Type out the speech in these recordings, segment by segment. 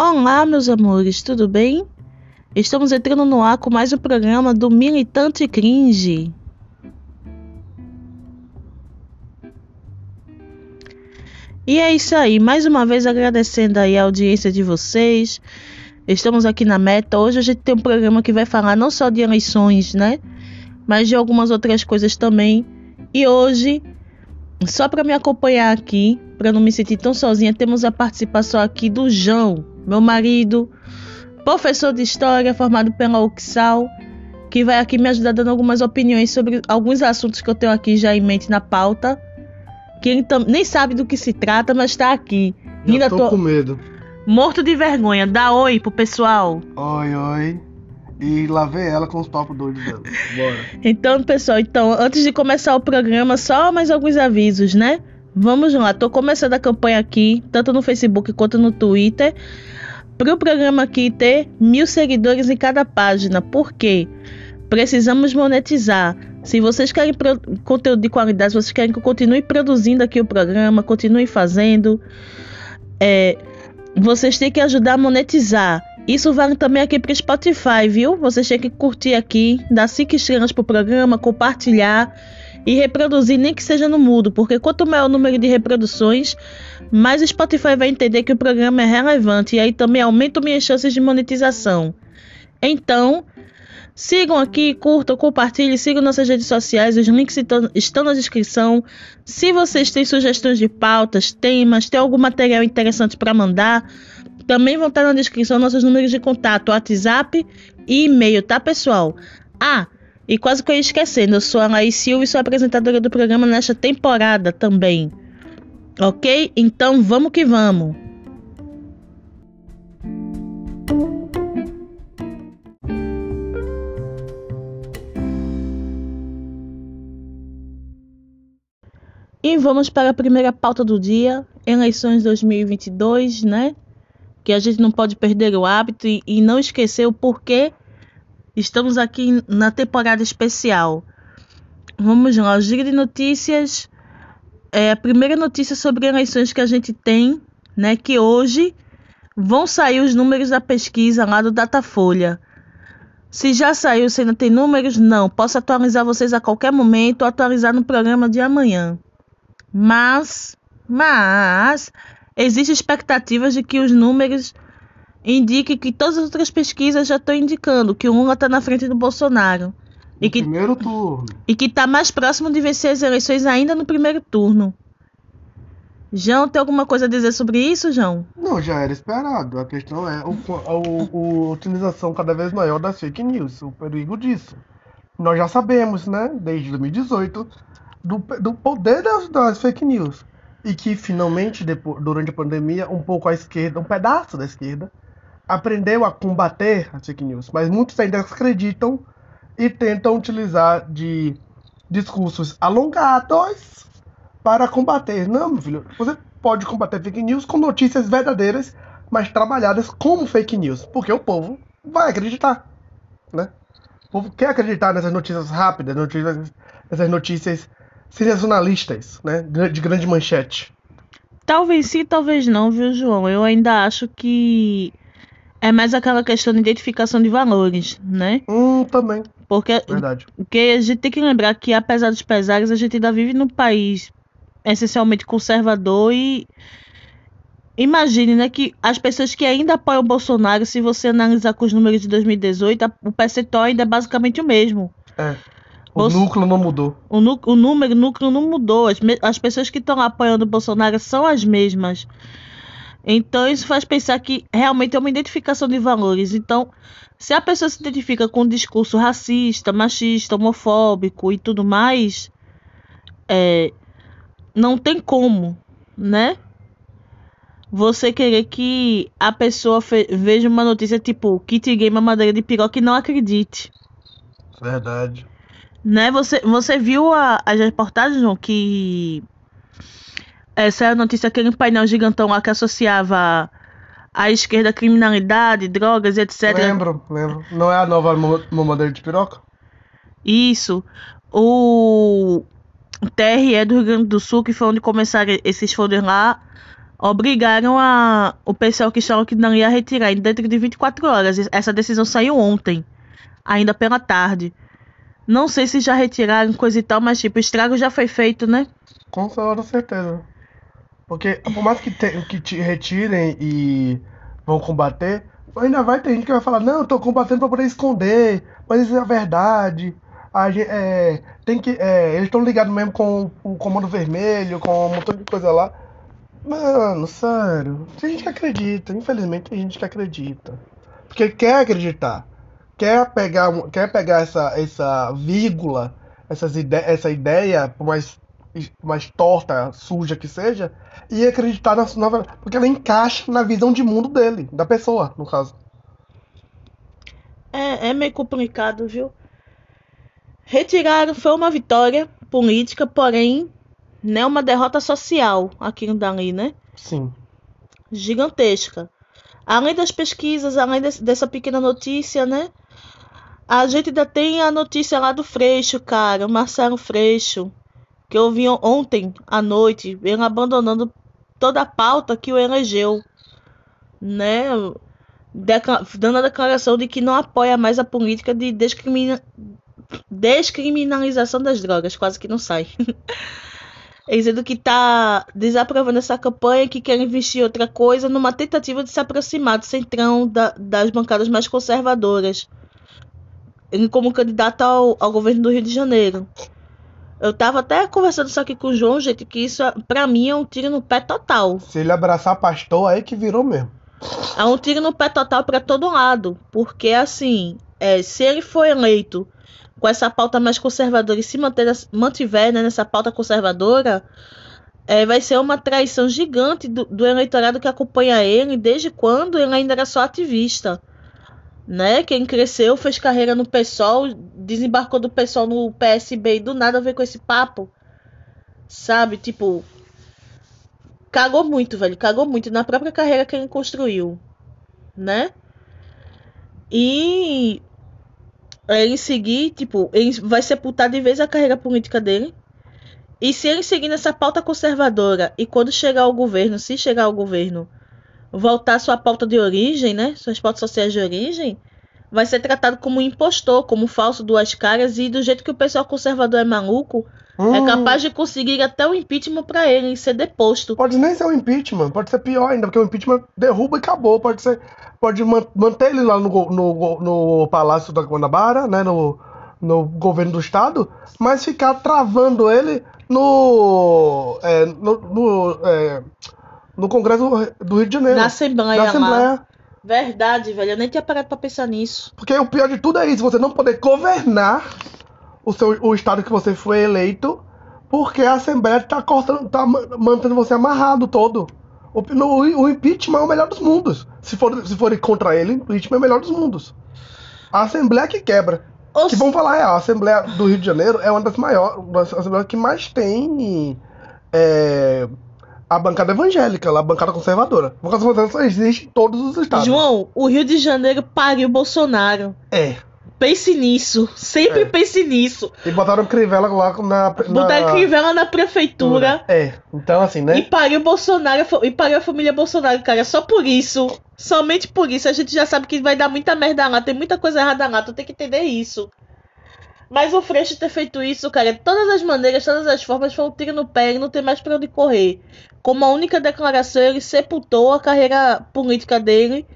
Olá, meus amores, tudo bem? Estamos entrando no ar com mais um programa do Militante Cringe. E é isso aí, mais uma vez agradecendo aí a audiência de vocês. Estamos aqui na meta. Hoje a gente tem um programa que vai falar não só de eleições, né? Mas de algumas outras coisas também. E hoje, só para me acompanhar aqui, para não me sentir tão sozinha, temos a participação aqui do João, meu marido, professor de história formado pela UXAL, que vai aqui me ajudar dando algumas opiniões sobre alguns assuntos que eu tenho aqui já em mente na pauta. Que ele nem sabe do que se trata, mas está aqui. Eu Ainda tô, tô com medo. Morto de vergonha. Dá oi pro pessoal. Oi, oi. E lá vem ela com os papos doidos dela. Bora. Então, pessoal, então, antes de começar o programa, só mais alguns avisos, né? Vamos lá, tô começando a campanha aqui, tanto no Facebook quanto no Twitter, para o programa aqui ter mil seguidores em cada página. Por quê? Precisamos monetizar. Se vocês querem conteúdo de qualidade, vocês querem que eu continue produzindo aqui o programa, continue fazendo, é, vocês têm que ajudar a monetizar. Isso vale também aqui para Spotify, viu? Vocês têm que curtir aqui, dar cinco estrelas pro programa, compartilhar e reproduzir, nem que seja no mudo, porque quanto maior o número de reproduções, mais o Spotify vai entender que o programa é relevante e aí também aumenta minhas chances de monetização. Então, sigam aqui, curtam, compartilhem, sigam nossas redes sociais, os links estão na descrição. Se vocês têm sugestões de pautas, temas, tem algum material interessante para mandar, também vão estar na descrição nossos números de contato, WhatsApp e e-mail, tá, pessoal? Ah, e quase que eu ia esquecendo, eu sou a Anaís Silva e sou apresentadora do programa nesta temporada também. Ok? Então vamos que vamos. E vamos para a primeira pauta do dia, eleições 2022, né? Que a gente não pode perder o hábito e, e não esquecer o porquê Estamos aqui na temporada especial. Vamos lá, giro de notícias. É a primeira notícia sobre eleições que a gente tem, né? Que hoje vão sair os números da pesquisa lá do Datafolha. Se já saiu, se ainda tem números, não. Posso atualizar vocês a qualquer momento, atualizar no programa de amanhã. Mas, mas, existe expectativas de que os números indique que todas as outras pesquisas já estão indicando que o Lula está na frente do Bolsonaro. E que, primeiro turno. E que está mais próximo de vencer as eleições ainda no primeiro turno. João, tem alguma coisa a dizer sobre isso, João? Não, já era esperado. A questão é o, a, a utilização cada vez maior das fake news, o perigo disso. Nós já sabemos, né, desde 2018, do, do poder das, das fake news. E que finalmente, depois, durante a pandemia, um pouco a esquerda, um pedaço da esquerda, aprendeu a combater as fake news, mas muitos ainda acreditam e tentam utilizar de discursos alongados para combater. Não, meu filho, você pode combater fake news com notícias verdadeiras, mas trabalhadas como fake news, porque o povo vai acreditar, né? O povo quer acreditar nessas notícias rápidas, notícias, nessas notícias sensacionalistas, né? De grande manchete. Talvez sim, talvez não, viu, João? Eu ainda acho que é mais aquela questão de identificação de valores, né? Hum, também. Porque, Verdade. porque a gente tem que lembrar que, apesar dos pesares, a gente ainda vive num país essencialmente conservador e imagine, né, que as pessoas que ainda apoiam o Bolsonaro, se você analisar com os números de 2018, o percentual ainda é basicamente o mesmo. É. O Bolso... núcleo não mudou. O, o número, o núcleo não mudou. As, me... as pessoas que estão apoiando o Bolsonaro são as mesmas. Então isso faz pensar que realmente é uma identificação de valores. Então, se a pessoa se identifica com um discurso racista, machista, homofóbico e tudo mais, é, não tem como, né? Você querer que a pessoa veja uma notícia tipo kit gay mamadeira de piroca e não acredite. Verdade. Né? Você, você viu as reportagens, João, que essa é a notícia, aquele painel gigantão lá que associava a esquerda criminalidade, drogas, etc. Lembro, lembro. Não é a nova mamadeira de piroca? Isso. O TRE do Rio Grande do Sul, que foi onde começaram esses folders lá, obrigaram a, o pessoal que estava aqui não ia retirar dentro de 24 horas. Essa decisão saiu ontem, ainda pela tarde. Não sei se já retiraram coisa e tal, mas tipo, o estrago já foi feito, né? Com toda certeza. Porque por mais que, te, que te retirem e vão combater, ainda vai ter gente que vai falar, não, eu tô combatendo pra poder esconder, mas isso é a verdade. A gente, é, tem que, é, eles estão ligados mesmo com o Comando Vermelho, com um montão de coisa lá. Mano, sério. Tem gente que acredita, infelizmente tem gente que acredita. Porque quer acreditar. Quer pegar, quer pegar essa, essa vírgula, essas ide essa ideia, por mais, mais torta, suja que seja, e acreditar na nova. Porque ela encaixa na visão de mundo dele, da pessoa, no caso. É, é meio complicado, viu? Retirar foi uma vitória política, porém né, uma derrota social aqui no Dali, né? Sim. Gigantesca. Além das pesquisas, além desse, dessa pequena notícia, né? A gente ainda tem a notícia lá do Freixo, cara, o Marcelo Freixo, que eu vi ontem à noite, ele abandonando toda a pauta que o elegeu, né? Dando a declaração de que não apoia mais a política de descrimina descriminalização das drogas, quase que não sai. dizendo que está desaprovando essa campanha, que quer investir outra coisa, numa tentativa de se aproximar do centrão da, das bancadas mais conservadoras, como candidato ao, ao governo do Rio de Janeiro. Eu tava até conversando isso aqui com o João, gente, que isso pra mim é um tiro no pé total. Se ele abraçar pastor, aí que virou mesmo. É um tiro no pé total para todo lado. Porque, assim, é, se ele for eleito com essa pauta mais conservadora e se manter, mantiver né, nessa pauta conservadora, é, vai ser uma traição gigante do, do, eleitorado que acompanha ele desde quando ele ainda era só ativista. Né? Quem cresceu, fez carreira no PSOL, desembarcou do PSOL no PSB e do nada veio com esse papo. Sabe? Tipo. Cagou muito, velho. Cagou muito na própria carreira que ele construiu. Né? E ele seguir, tipo, ele vai sepultar de vez a carreira política dele. E se ele seguir nessa pauta conservadora e quando chegar ao governo, se chegar ao governo, voltar à sua pauta de origem, né? Suas pautas sociais de origem, vai ser tratado como um impostor, como falso, duas caras, e do jeito que o pessoal conservador é maluco, é hum. é capaz de conseguir até o impeachment para ele ser deposto. Pode nem ser um impeachment, pode ser pior ainda, porque o impeachment derruba e acabou. Pode ser pode manter ele lá no, no, no Palácio da Guanabara, né, no, no governo do estado, mas ficar travando ele no, é, no, no, é, no Congresso do Rio de Janeiro. Na Assembleia. Na Assembleia. Lá. Verdade, velho. Eu nem tinha parado pra pensar nisso. Porque o pior de tudo é isso, você não poder governar o, seu, o estado que você foi eleito, porque a Assembleia tá cortando, tá mantendo você amarrado todo. O, no, o impeachment é o melhor dos mundos. Se for, se for contra ele, o impeachment é o melhor dos mundos. A Assembleia que quebra. Que vamos falar é, a Assembleia do Rio de Janeiro é uma das maiores, das Assembleias que mais tem é, a bancada evangélica, a bancada conservadora. A bancada conservadora existe em todos os estados. João, o Rio de Janeiro pariu Bolsonaro. É. Pense nisso. Sempre é. pense nisso. E botaram Crivella lá na. Botaram na... Crivella na prefeitura. É. Então, assim, né? E pariu Bolsonaro e pariu a família Bolsonaro, cara. Só por isso. Somente por isso. A gente já sabe que vai dar muita merda lá. Tem muita coisa errada lá. Tu tem que entender isso. Mas o Freixo ter feito isso, cara, de todas as maneiras, todas as formas, foi um tiro no pé e não tem mais pra onde correr. Como a única declaração, ele sepultou a carreira política dele.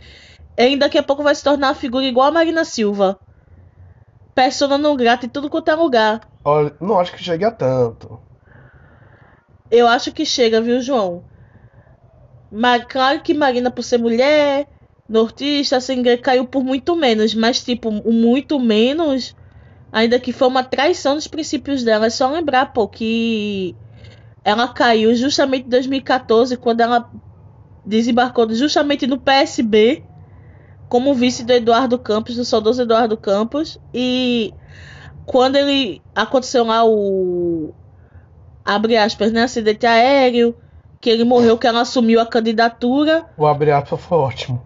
E daqui a pouco vai se tornar uma figura igual a Marina Silva persona não grata em tudo quanto é lugar. Olha, não acho que chegue a tanto. Eu acho que chega, viu, João? Mas claro que Marina, por ser mulher, nortista, assim, caiu por muito menos. Mas, tipo, muito menos, ainda que foi uma traição dos princípios dela. É só lembrar, pô, que ela caiu justamente em 2014, quando ela desembarcou justamente no PSB como vice do Eduardo Campos, do saudoso Eduardo Campos. E quando ele aconteceu lá o abre aspas, né, acidente aéreo, que ele morreu, que ela assumiu a candidatura. O abre aspas foi ótimo.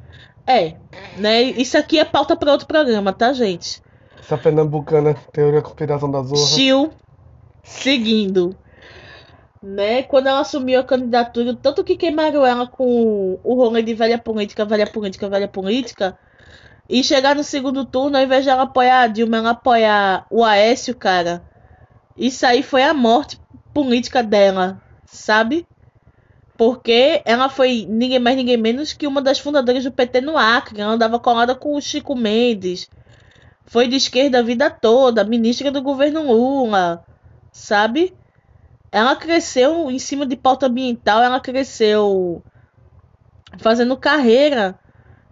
É, né? Isso aqui é pauta para outro programa, tá, gente? Essa pernambucana, teoria da conspiração da Zorra. Chiu, seguindo. né? Quando ela assumiu a candidatura, tanto que queimaram ela com o rolê de velha política, velha política, velha política. E chegar no segundo turno, ao invés de ela apoiar a Dilma, ela apoiar o Aécio, cara. Isso aí foi a morte política dela, sabe? Porque ela foi ninguém mais, ninguém menos que uma das fundadoras do PT no Acre. Ela andava colada com o Chico Mendes. Foi de esquerda a vida toda, ministra do governo Lula, sabe? Ela cresceu em cima de pauta ambiental, ela cresceu fazendo carreira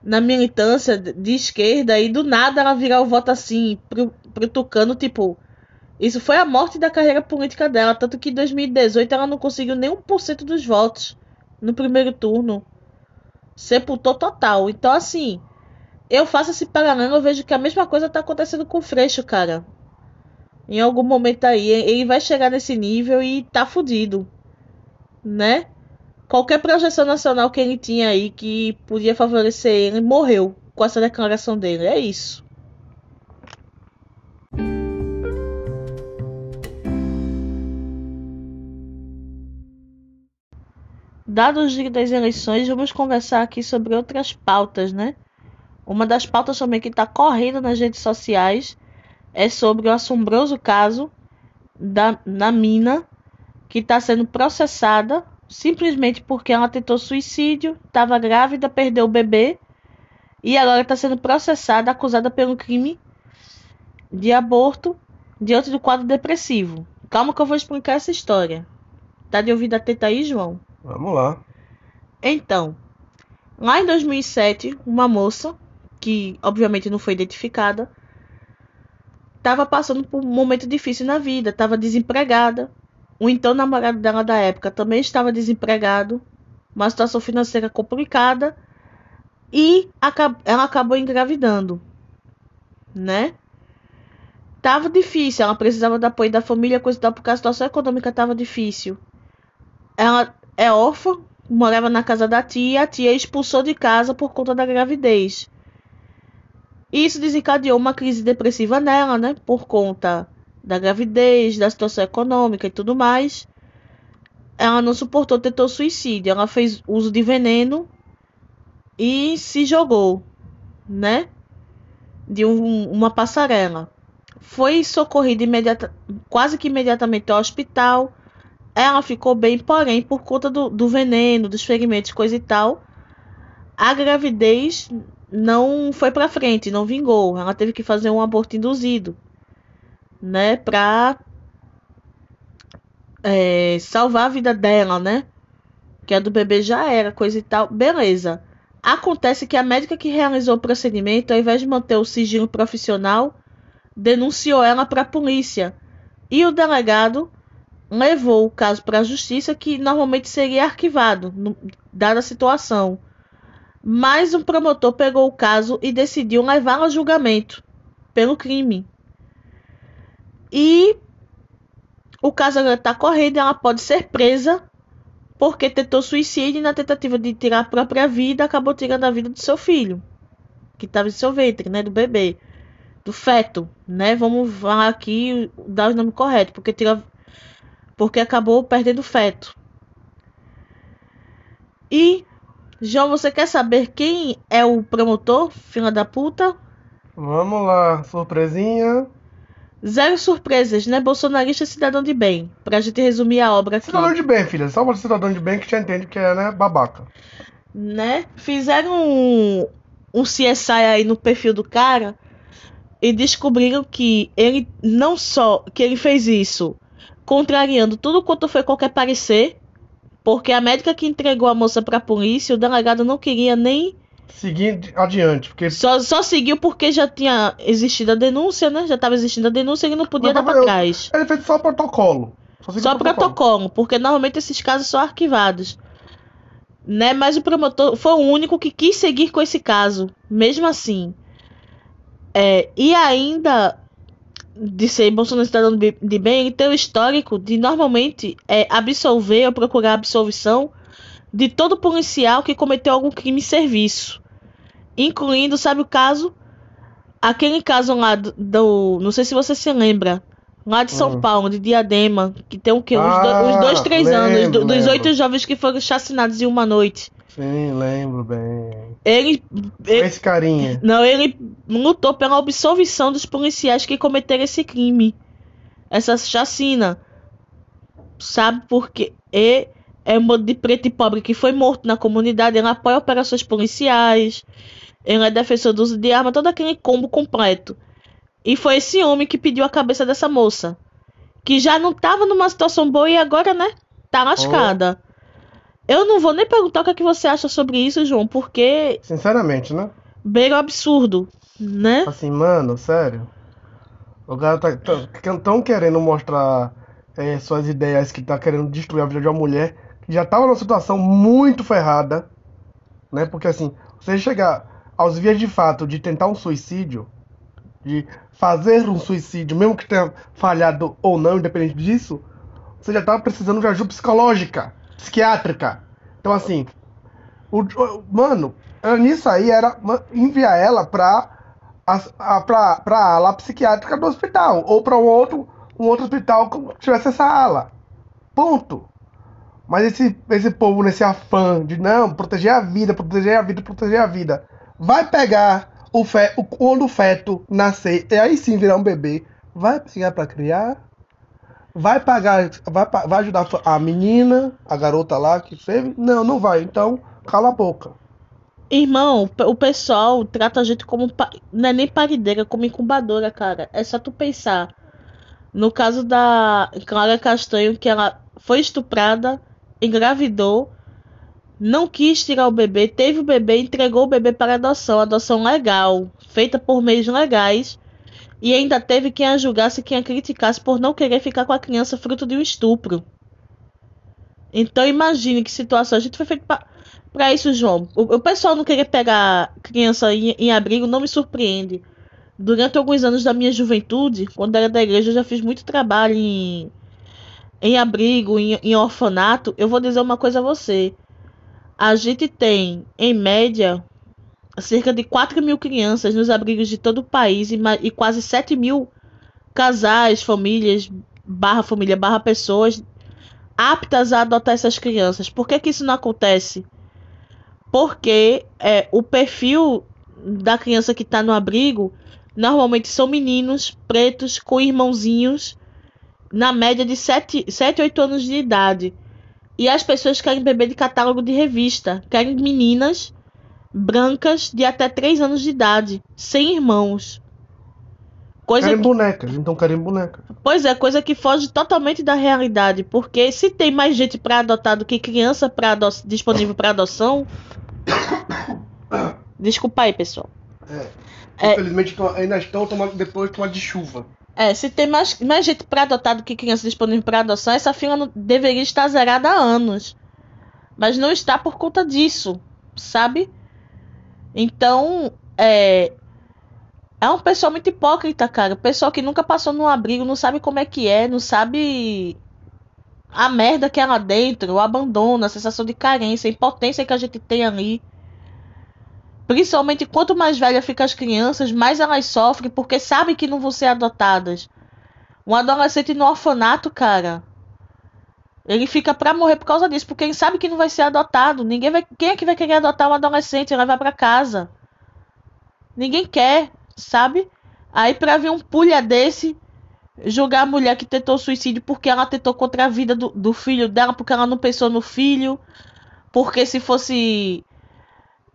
na militância de esquerda e do nada ela virar o voto assim pro, pro Tucano, tipo, isso foi a morte da carreira política dela, tanto que em 2018 ela não conseguiu nem 1% dos votos no primeiro turno. Sepultou total. Então, assim, eu faço esse paralelo, eu vejo que a mesma coisa tá acontecendo com o Freixo, cara. Em algum momento aí, ele vai chegar nesse nível e tá fudido. Né? Qualquer projeção nacional que ele tinha aí que podia favorecer ele morreu com essa declaração dele. É isso. Dados das eleições, vamos conversar aqui sobre outras pautas, né? Uma das pautas também que está correndo nas redes sociais é sobre o assombroso caso da na mina que está sendo processada simplesmente porque ela tentou suicídio, estava grávida, perdeu o bebê e agora está sendo processada, acusada pelo crime de aborto diante do quadro depressivo. Calma que eu vou explicar essa história. Tá de ouvir a teta aí, João? Vamos lá. Então, lá em 2007, uma moça, que obviamente não foi identificada, estava passando por um momento difícil na vida, estava desempregada. O então namorado dela da época também estava desempregado, uma situação financeira complicada, e ela acabou engravidando, né? Tava difícil, ela precisava do apoio da família, coisa tal, porque a situação econômica estava difícil. Ela é órfã, morava na casa da tia, a tia expulsou de casa por conta da gravidez. Isso desencadeou uma crise depressiva nela, né? Por conta da gravidez, da situação econômica e tudo mais. Ela não suportou, tentou suicídio. Ela fez uso de veneno e se jogou, né? De um, uma passarela. Foi socorrida imediata, quase que imediatamente ao hospital ela ficou bem, porém, por conta do, do veneno, dos ferimentos, coisa e tal, a gravidez não foi para frente, não vingou. Ela teve que fazer um aborto induzido, né, para é, salvar a vida dela, né? Que a do bebê já era, coisa e tal. Beleza. Acontece que a médica que realizou o procedimento, ao invés de manter o sigilo profissional, denunciou ela para a polícia. E o delegado levou o caso para a justiça, que normalmente seria arquivado, no, dada a situação. Mas um promotor pegou o caso e decidiu levá-lo a julgamento pelo crime. E o caso agora está correndo, ela pode ser presa porque tentou suicídio e na tentativa de tirar a própria vida acabou tirando a vida do seu filho, que estava em seu ventre, né, do bebê, do feto, né? Vamos falar aqui dar o nome correto, porque tira porque acabou perdendo feto. E, João, você quer saber quem é o promotor, filha da puta? Vamos lá, surpresinha. Zero surpresas, né? Bolsonarista cidadão de bem. Pra gente resumir a obra aqui. Cidadão de bem, filha. Só para cidadão de bem que já entende que é, né, babaca. Né? Fizeram um, um CSI aí no perfil do cara e descobriram que ele não só que ele fez isso contrariando tudo quanto foi qualquer parecer, porque a médica que entregou a moça para a polícia, o delegado não queria nem seguir adiante, porque só, só seguiu porque já tinha existido a denúncia, né? Já estava existindo a denúncia, ele não podia Mas, dar para trás. Ele fez só protocolo. Só, só protocolo. protocolo, porque normalmente esses casos são arquivados. Né? Mas o promotor foi o único que quis seguir com esse caso, mesmo assim. É, e ainda de ser Bolsonaro cidadão de bem, ele tem o histórico de normalmente é, absolver ou procurar absolvição de todo policial que cometeu algum crime em serviço. Incluindo, sabe o caso? Aquele caso lá do, do. Não sei se você se lembra. Lá de São Hum. Paulo, de Diadema, que tem o quê? Uns, do- Ah, uns dois, três anos, lembro, do- dos oito jovens que foram chacinados em uma noite. Sim, lembro bem. Ele, ele- Esse carinha. não, ele lutou pela absolvição dos policiais que cometeram esse crime, essa chacina. Sabe por quê? E é um bando de preto e pobre que foi morto na comunidade. Ele apoia operações policiais. Ele é defensor do uso de arma, todo aquele combo completo. E foi esse homem que pediu a cabeça dessa moça. Que já não tava numa situação boa e agora, né? Tá lascada. Eu não vou nem perguntar o que, é que você acha sobre isso, João, porque Sinceramente, né? beira o absurdo, né? Assim, mano, sério. O cara tá tão, tão querendo mostrar é, suas ideias que tá querendo destruir a vida de uma mulher que já tava numa situação muito ferrada, né? Porque assim, você chegar aos vias de fato de tentar um suicídio, de fazer um suicídio, mesmo que tenha falhado ou não, independente disso, você já tava precisando de ajuda psicológica, psiquiátrica. Então assim, o, o- mano, nisso aí era enviar ela pra, a, pra, pra ala psiquiátrica do hospital. Ou pra um outro, um outro hospital que tivesse essa ala. Ponto. Mas esse, esse povo nesse afã de não, proteger a vida, proteger a vida, proteger a vida. Vai pegar o fe, o, quando o feto nascer, e aí sim virar um bebê. Vai pegar pra criar. Vai pagar, vai, vai ajudar a menina, a garota lá que teve? Não, não vai. Então, cala a boca. Irmão, o pessoal trata a gente como. Não é nem parideira, como incubadora, cara. É só tu pensar. No caso da Clara Castanho, que ela foi estuprada, engravidou, não quis tirar o bebê, teve o bebê, entregou o bebê para adoção, adoção legal, feita por meios legais, e ainda teve quem a julgasse, quem a criticasse por não querer ficar com a criança fruto de um estupro. Então imagine que situação a gente foi feito para isso, João, o, o pessoal não querer pegar criança em, em abrigo não me surpreende. Durante alguns anos da minha juventude, quando era da igreja, eu já fiz muito trabalho em, em abrigo, em, em orfanato. Eu vou dizer uma coisa a você. A gente tem, em média, cerca de 4 mil crianças nos abrigos de todo o país e, e quase 7 mil casais, famílias, barra família, barra pessoas aptas a adotar essas crianças. Por que, que isso não acontece? Porque é, o perfil da criança que está no abrigo normalmente são meninos pretos com irmãozinhos na média de 7, 7 8 anos de idade. E as pessoas querem bebê de catálogo de revista, querem meninas brancas de até 3 anos de idade, sem irmãos. Coisa Querem que, bonecas, então querem bonecas. pois é, coisa que foge totalmente da realidade, porque se tem mais gente para adotar do que criança para ado disponível para adoção, Desculpa aí, pessoal. É. É. Infelizmente to- ainda estão tomando depois de uma de chuva. É, se tem mais, mais gente para adotar do que criança disponível para adoção, essa fila não- deveria estar zerada há anos. Mas não está por conta disso, sabe? Então, é. É um pessoal muito hipócrita, cara. Pessoal que nunca passou num abrigo, não sabe como é que é, não sabe a merda que é lá dentro, o abandono, a sensação de carência, a impotência que a gente tem ali. Principalmente quanto mais velha ficam as crianças, mais elas sofrem porque sabem que não vão ser adotadas. Um adolescente no orfanato, cara, ele fica pra morrer por causa disso, porque ele sabe que não vai ser adotado. Ninguém vai, quem é que vai querer adotar um adolescente e levar pra casa? Ninguém quer, sabe? Aí pra ver um pulha desse julgar a mulher que tentou suicídio porque ela tentou contra a vida do, do filho dela, porque ela não pensou no filho, porque se fosse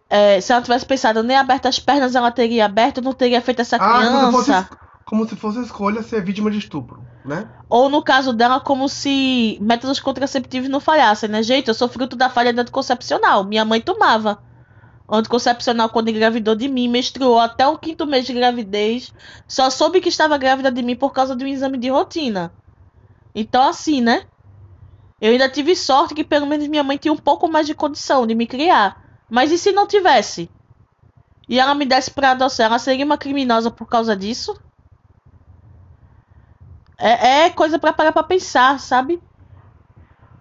é, se ela tivesse pensado nem aberto as pernas, ela teria aberto, não teria feito essa Ah, como se, criança. fosse, como se fosse escolha ser vítima de estupro, né? Ou no caso dela, como se métodos contraceptivos não falhassem, né? Gente, eu sou fruto da falha do anticoncepcional. Minha mãe tomava anticoncepcional quando engravidou de mim, menstruou até o quinto mês de gravidez. Só soube que estava grávida de mim por causa de um exame de rotina. Então, assim, né? Eu ainda tive sorte que pelo menos minha mãe tinha um pouco mais de condição de me criar. Mas e se não tivesse? E ela me desse pra adoção, ela seria uma criminosa por causa disso? É, é coisa pra parar pra pensar, sabe?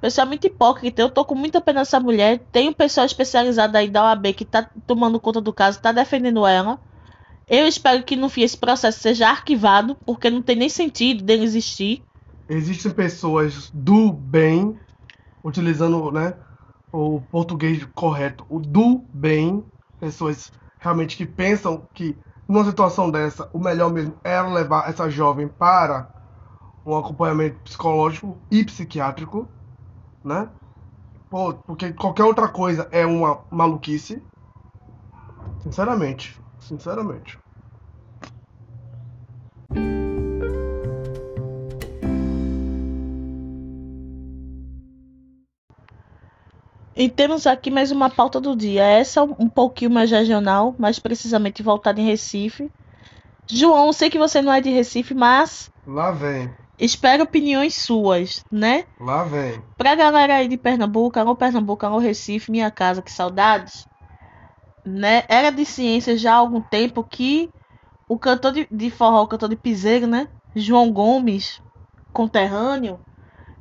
Pessoal muito hipócrita. Eu tô com muita pena dessa mulher. Tem um pessoal especializado aí da OAB que tá tomando conta do caso, tá defendendo ela. Eu espero que no fim esse processo seja arquivado, porque não tem nem sentido dele existir. Existem pessoas do bem, utilizando né, o português correto, o do bem, pessoas realmente que pensam que numa situação dessa, o melhor mesmo era levar essa jovem para um acompanhamento psicológico e psiquiátrico, né? Pô, porque qualquer outra coisa é uma maluquice. Sinceramente. Sinceramente. E temos aqui mais uma pauta do dia. Essa um pouquinho mais regional, mais precisamente voltada em Recife. João, sei que você não é de Recife, mas. Lá vem. Espero opiniões suas, né? Lá vem. Pra galera aí de Pernambuco, alô Pernambuco, alô Recife, minha casa, que saudades. Né? Era de ciência já há algum tempo que o cantor de, de forró, o cantor de piseiro, né? João Gomes, conterrâneo,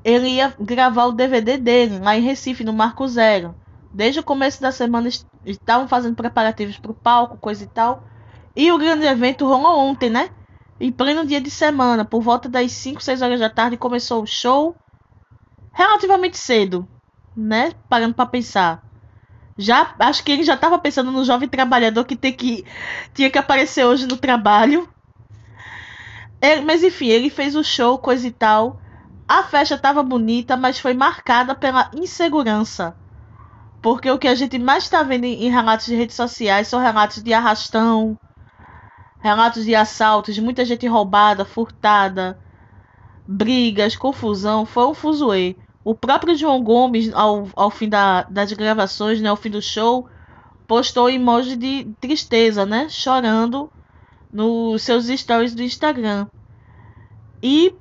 ele ia gravar o DVD dele lá em Recife, no Marco Zero. Desde o começo da semana estavam fazendo preparativos para o palco, coisa e tal. E o grande evento rolou ontem, né? Em pleno dia de semana, por volta das 5, 6 horas da tarde, começou o show relativamente cedo, né? Parando para pensar. Já acho que ele já estava pensando no jovem trabalhador que, tem que tinha que aparecer hoje no trabalho. Ele, mas enfim, ele fez o show, coisa e tal. A festa estava bonita, mas foi marcada pela insegurança. Porque o que a gente mais está vendo em relatos de redes sociais são relatos de arrastão, relatos de assaltos, muita gente roubada, furtada, brigas, confusão, foi um fuzuê. O próprio João Gomes, ao, ao fim da, das gravações, né, ao fim do show, postou emoji de tristeza, né, chorando nos seus stories do Instagram. E,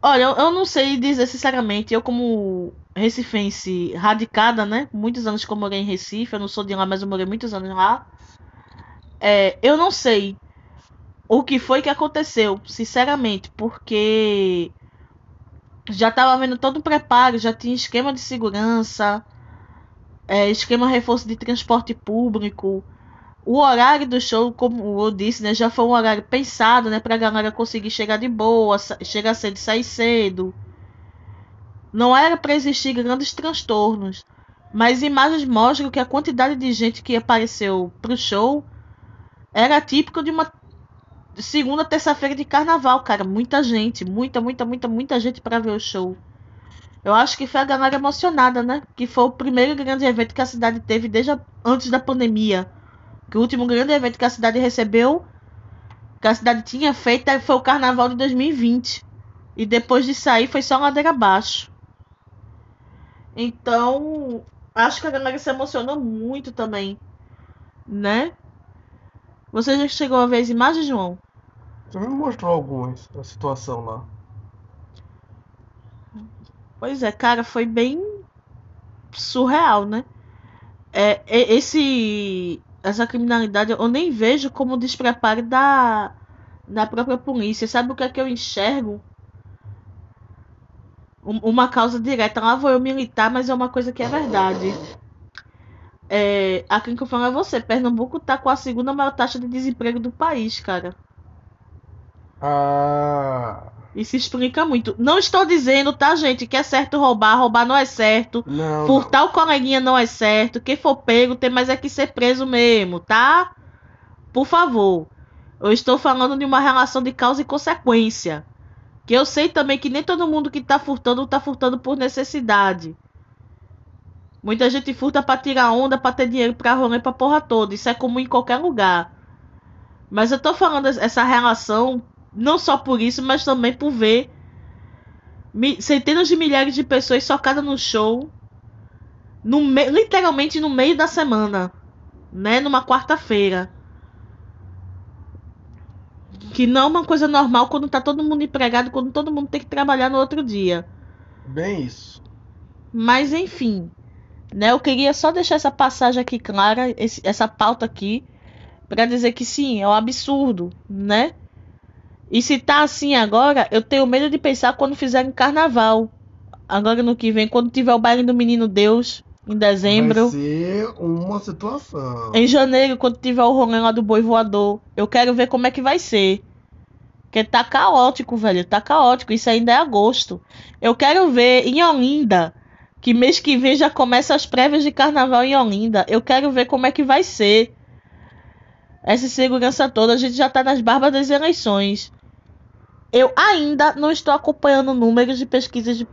olha, eu, eu não sei dizer sinceramente, eu como recifense radicada, né, muitos anos que eu morei em Recife, eu não sou de lá, mas eu morei muitos anos lá, é, eu não sei o que foi que aconteceu, sinceramente, porque já estava vendo todo o preparo, já tinha esquema de segurança, é, esquema reforço de transporte público. O horário do show, como eu disse, né, já foi um horário pensado, né, para a galera conseguir chegar de boa, chegar cedo sair cedo. Não era para existir grandes transtornos, mas imagens mostram que a quantidade de gente que apareceu pro show era típico de uma segunda, terça-feira de carnaval, cara. Muita gente, muita, muita, muita, muita gente para ver o show. Eu acho que foi a galera emocionada, né? Que foi o primeiro grande evento que a cidade teve desde a, antes da pandemia. Que o último grande evento que a cidade recebeu, que a cidade tinha feito, foi o carnaval de 2020. E depois de sair foi só ladeira abaixo. Então, acho que a galera se emocionou muito também, né? Você já chegou a ver as imagens, João? Você me mostrou algumas da situação lá. Pois é, cara, foi bem surreal, né? É, esse essa criminalidade eu nem vejo como despreparo da da própria polícia. Sabe o que é que eu enxergo? Uma causa direta. Lá vou eu militar, mas é uma coisa que é verdade. É, a quem que eu falo é você. Pernambuco tá com a segunda maior taxa de desemprego do país, cara. Ah. Isso explica muito. Não estou dizendo, tá, gente, que é certo roubar, roubar não é certo. Não, Furtar não. o coleguinha não é certo. Quem for pego tem mais é que ser preso mesmo, tá? Por favor. Eu estou falando de uma relação de causa e consequência. Que eu sei também que nem todo mundo que tá furtando tá furtando por necessidade. Muita gente furta pra tirar onda, pra ter dinheiro pra rolê pra porra toda. Isso é comum em qualquer lugar. Mas eu tô falando essa relação, não só por isso, mas também por ver centenas de milhares de pessoas socadas no show. No literalmente no meio da semana. Né? Numa quarta-feira. Que não é uma coisa normal quando tá todo mundo empregado, quando todo mundo tem que trabalhar no outro dia. Bem isso. Mas enfim. Né? Eu queria só deixar essa passagem aqui clara, esse, essa pauta aqui, para dizer que sim, é um absurdo, né? E se tá assim agora, eu tenho medo de pensar quando fizerem carnaval. Agora no que vem, quando tiver o baile do Menino Deus, Em dezembro. Vai ser uma situação. Em janeiro, quando tiver o rolê lá do boi voador, eu quero ver como é que vai ser. Porque tá caótico, velho. Tá caótico. Isso ainda é agosto. Eu quero ver em Olinda. Que mês que vem já começa as prévias de carnaval em Olinda. Eu quero ver como é que vai ser. Essa segurança toda. A gente já tá nas barbas das eleições. Eu ainda não estou acompanhando números de pesquisas de,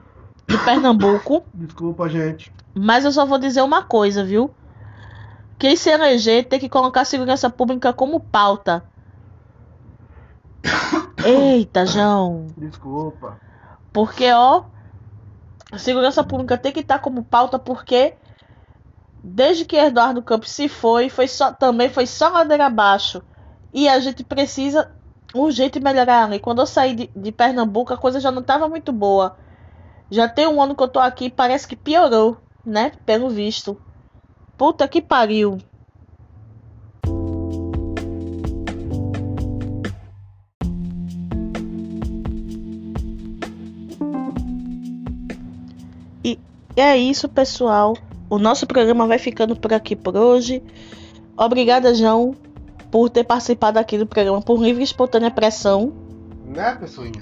de Pernambuco. Desculpa, gente. Mas eu só vou dizer uma coisa, viu? Quem se eleger tem que colocar a segurança pública como pauta. Eita, João. Desculpa. Porque, ó, a segurança pública tem que estar como pauta porque desde que Eduardo Campos se foi, foi só, também foi só ladeira abaixo. E a gente precisa urgente melhorar. E quando eu saí de, de Pernambuco, a coisa já não estava muito boa. Já tem um ano que eu tô aqui, parece que piorou né? Pelo visto. Puta que pariu. E é isso, pessoal. O nosso programa vai ficando por aqui por hoje. Obrigada, João, por ter participado aqui do programa por livre e espontânea pressão. Né, pessoinha?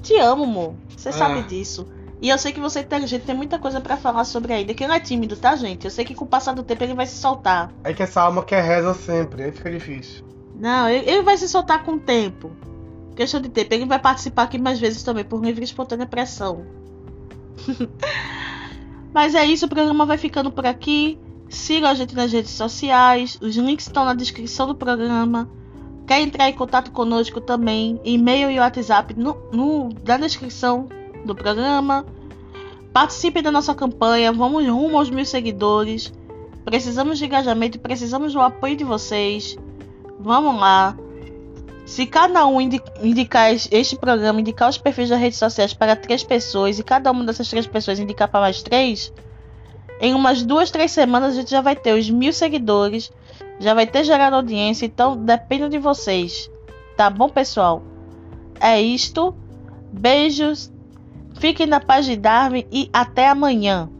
Te amo, amor. Você ah. sabe disso. E eu sei que você é inteligente, tem muita coisa para falar sobre ainda. Que ele é tímido, tá, gente? Eu sei que com o passar do tempo ele vai se soltar. É que essa alma quer reza sempre, aí fica difícil. Não, ele vai se soltar com o tempo. Questão de tempo. Ele vai participar aqui mais vezes também, por livre e espontânea pressão. Mas é isso, o programa vai ficando por aqui. Siga a gente nas redes sociais. Os links estão na descrição do programa. Quer entrar em contato conosco também? E-mail e WhatsApp no, no, na descrição do programa. Participe da nossa campanha, vamos rumo aos mil seguidores. Precisamos de engajamento, precisamos do apoio de vocês. Vamos lá. Se cada um indicar este programa, indicar os perfis das redes sociais para três pessoas e cada uma dessas três pessoas indicar para mais três, em umas duas, três semanas a gente já vai ter os mil seguidores, já vai ter gerado audiência, então depende de vocês. Tá bom, pessoal? É isto. Beijos, Fiquem na paz de Darwin e até amanhã.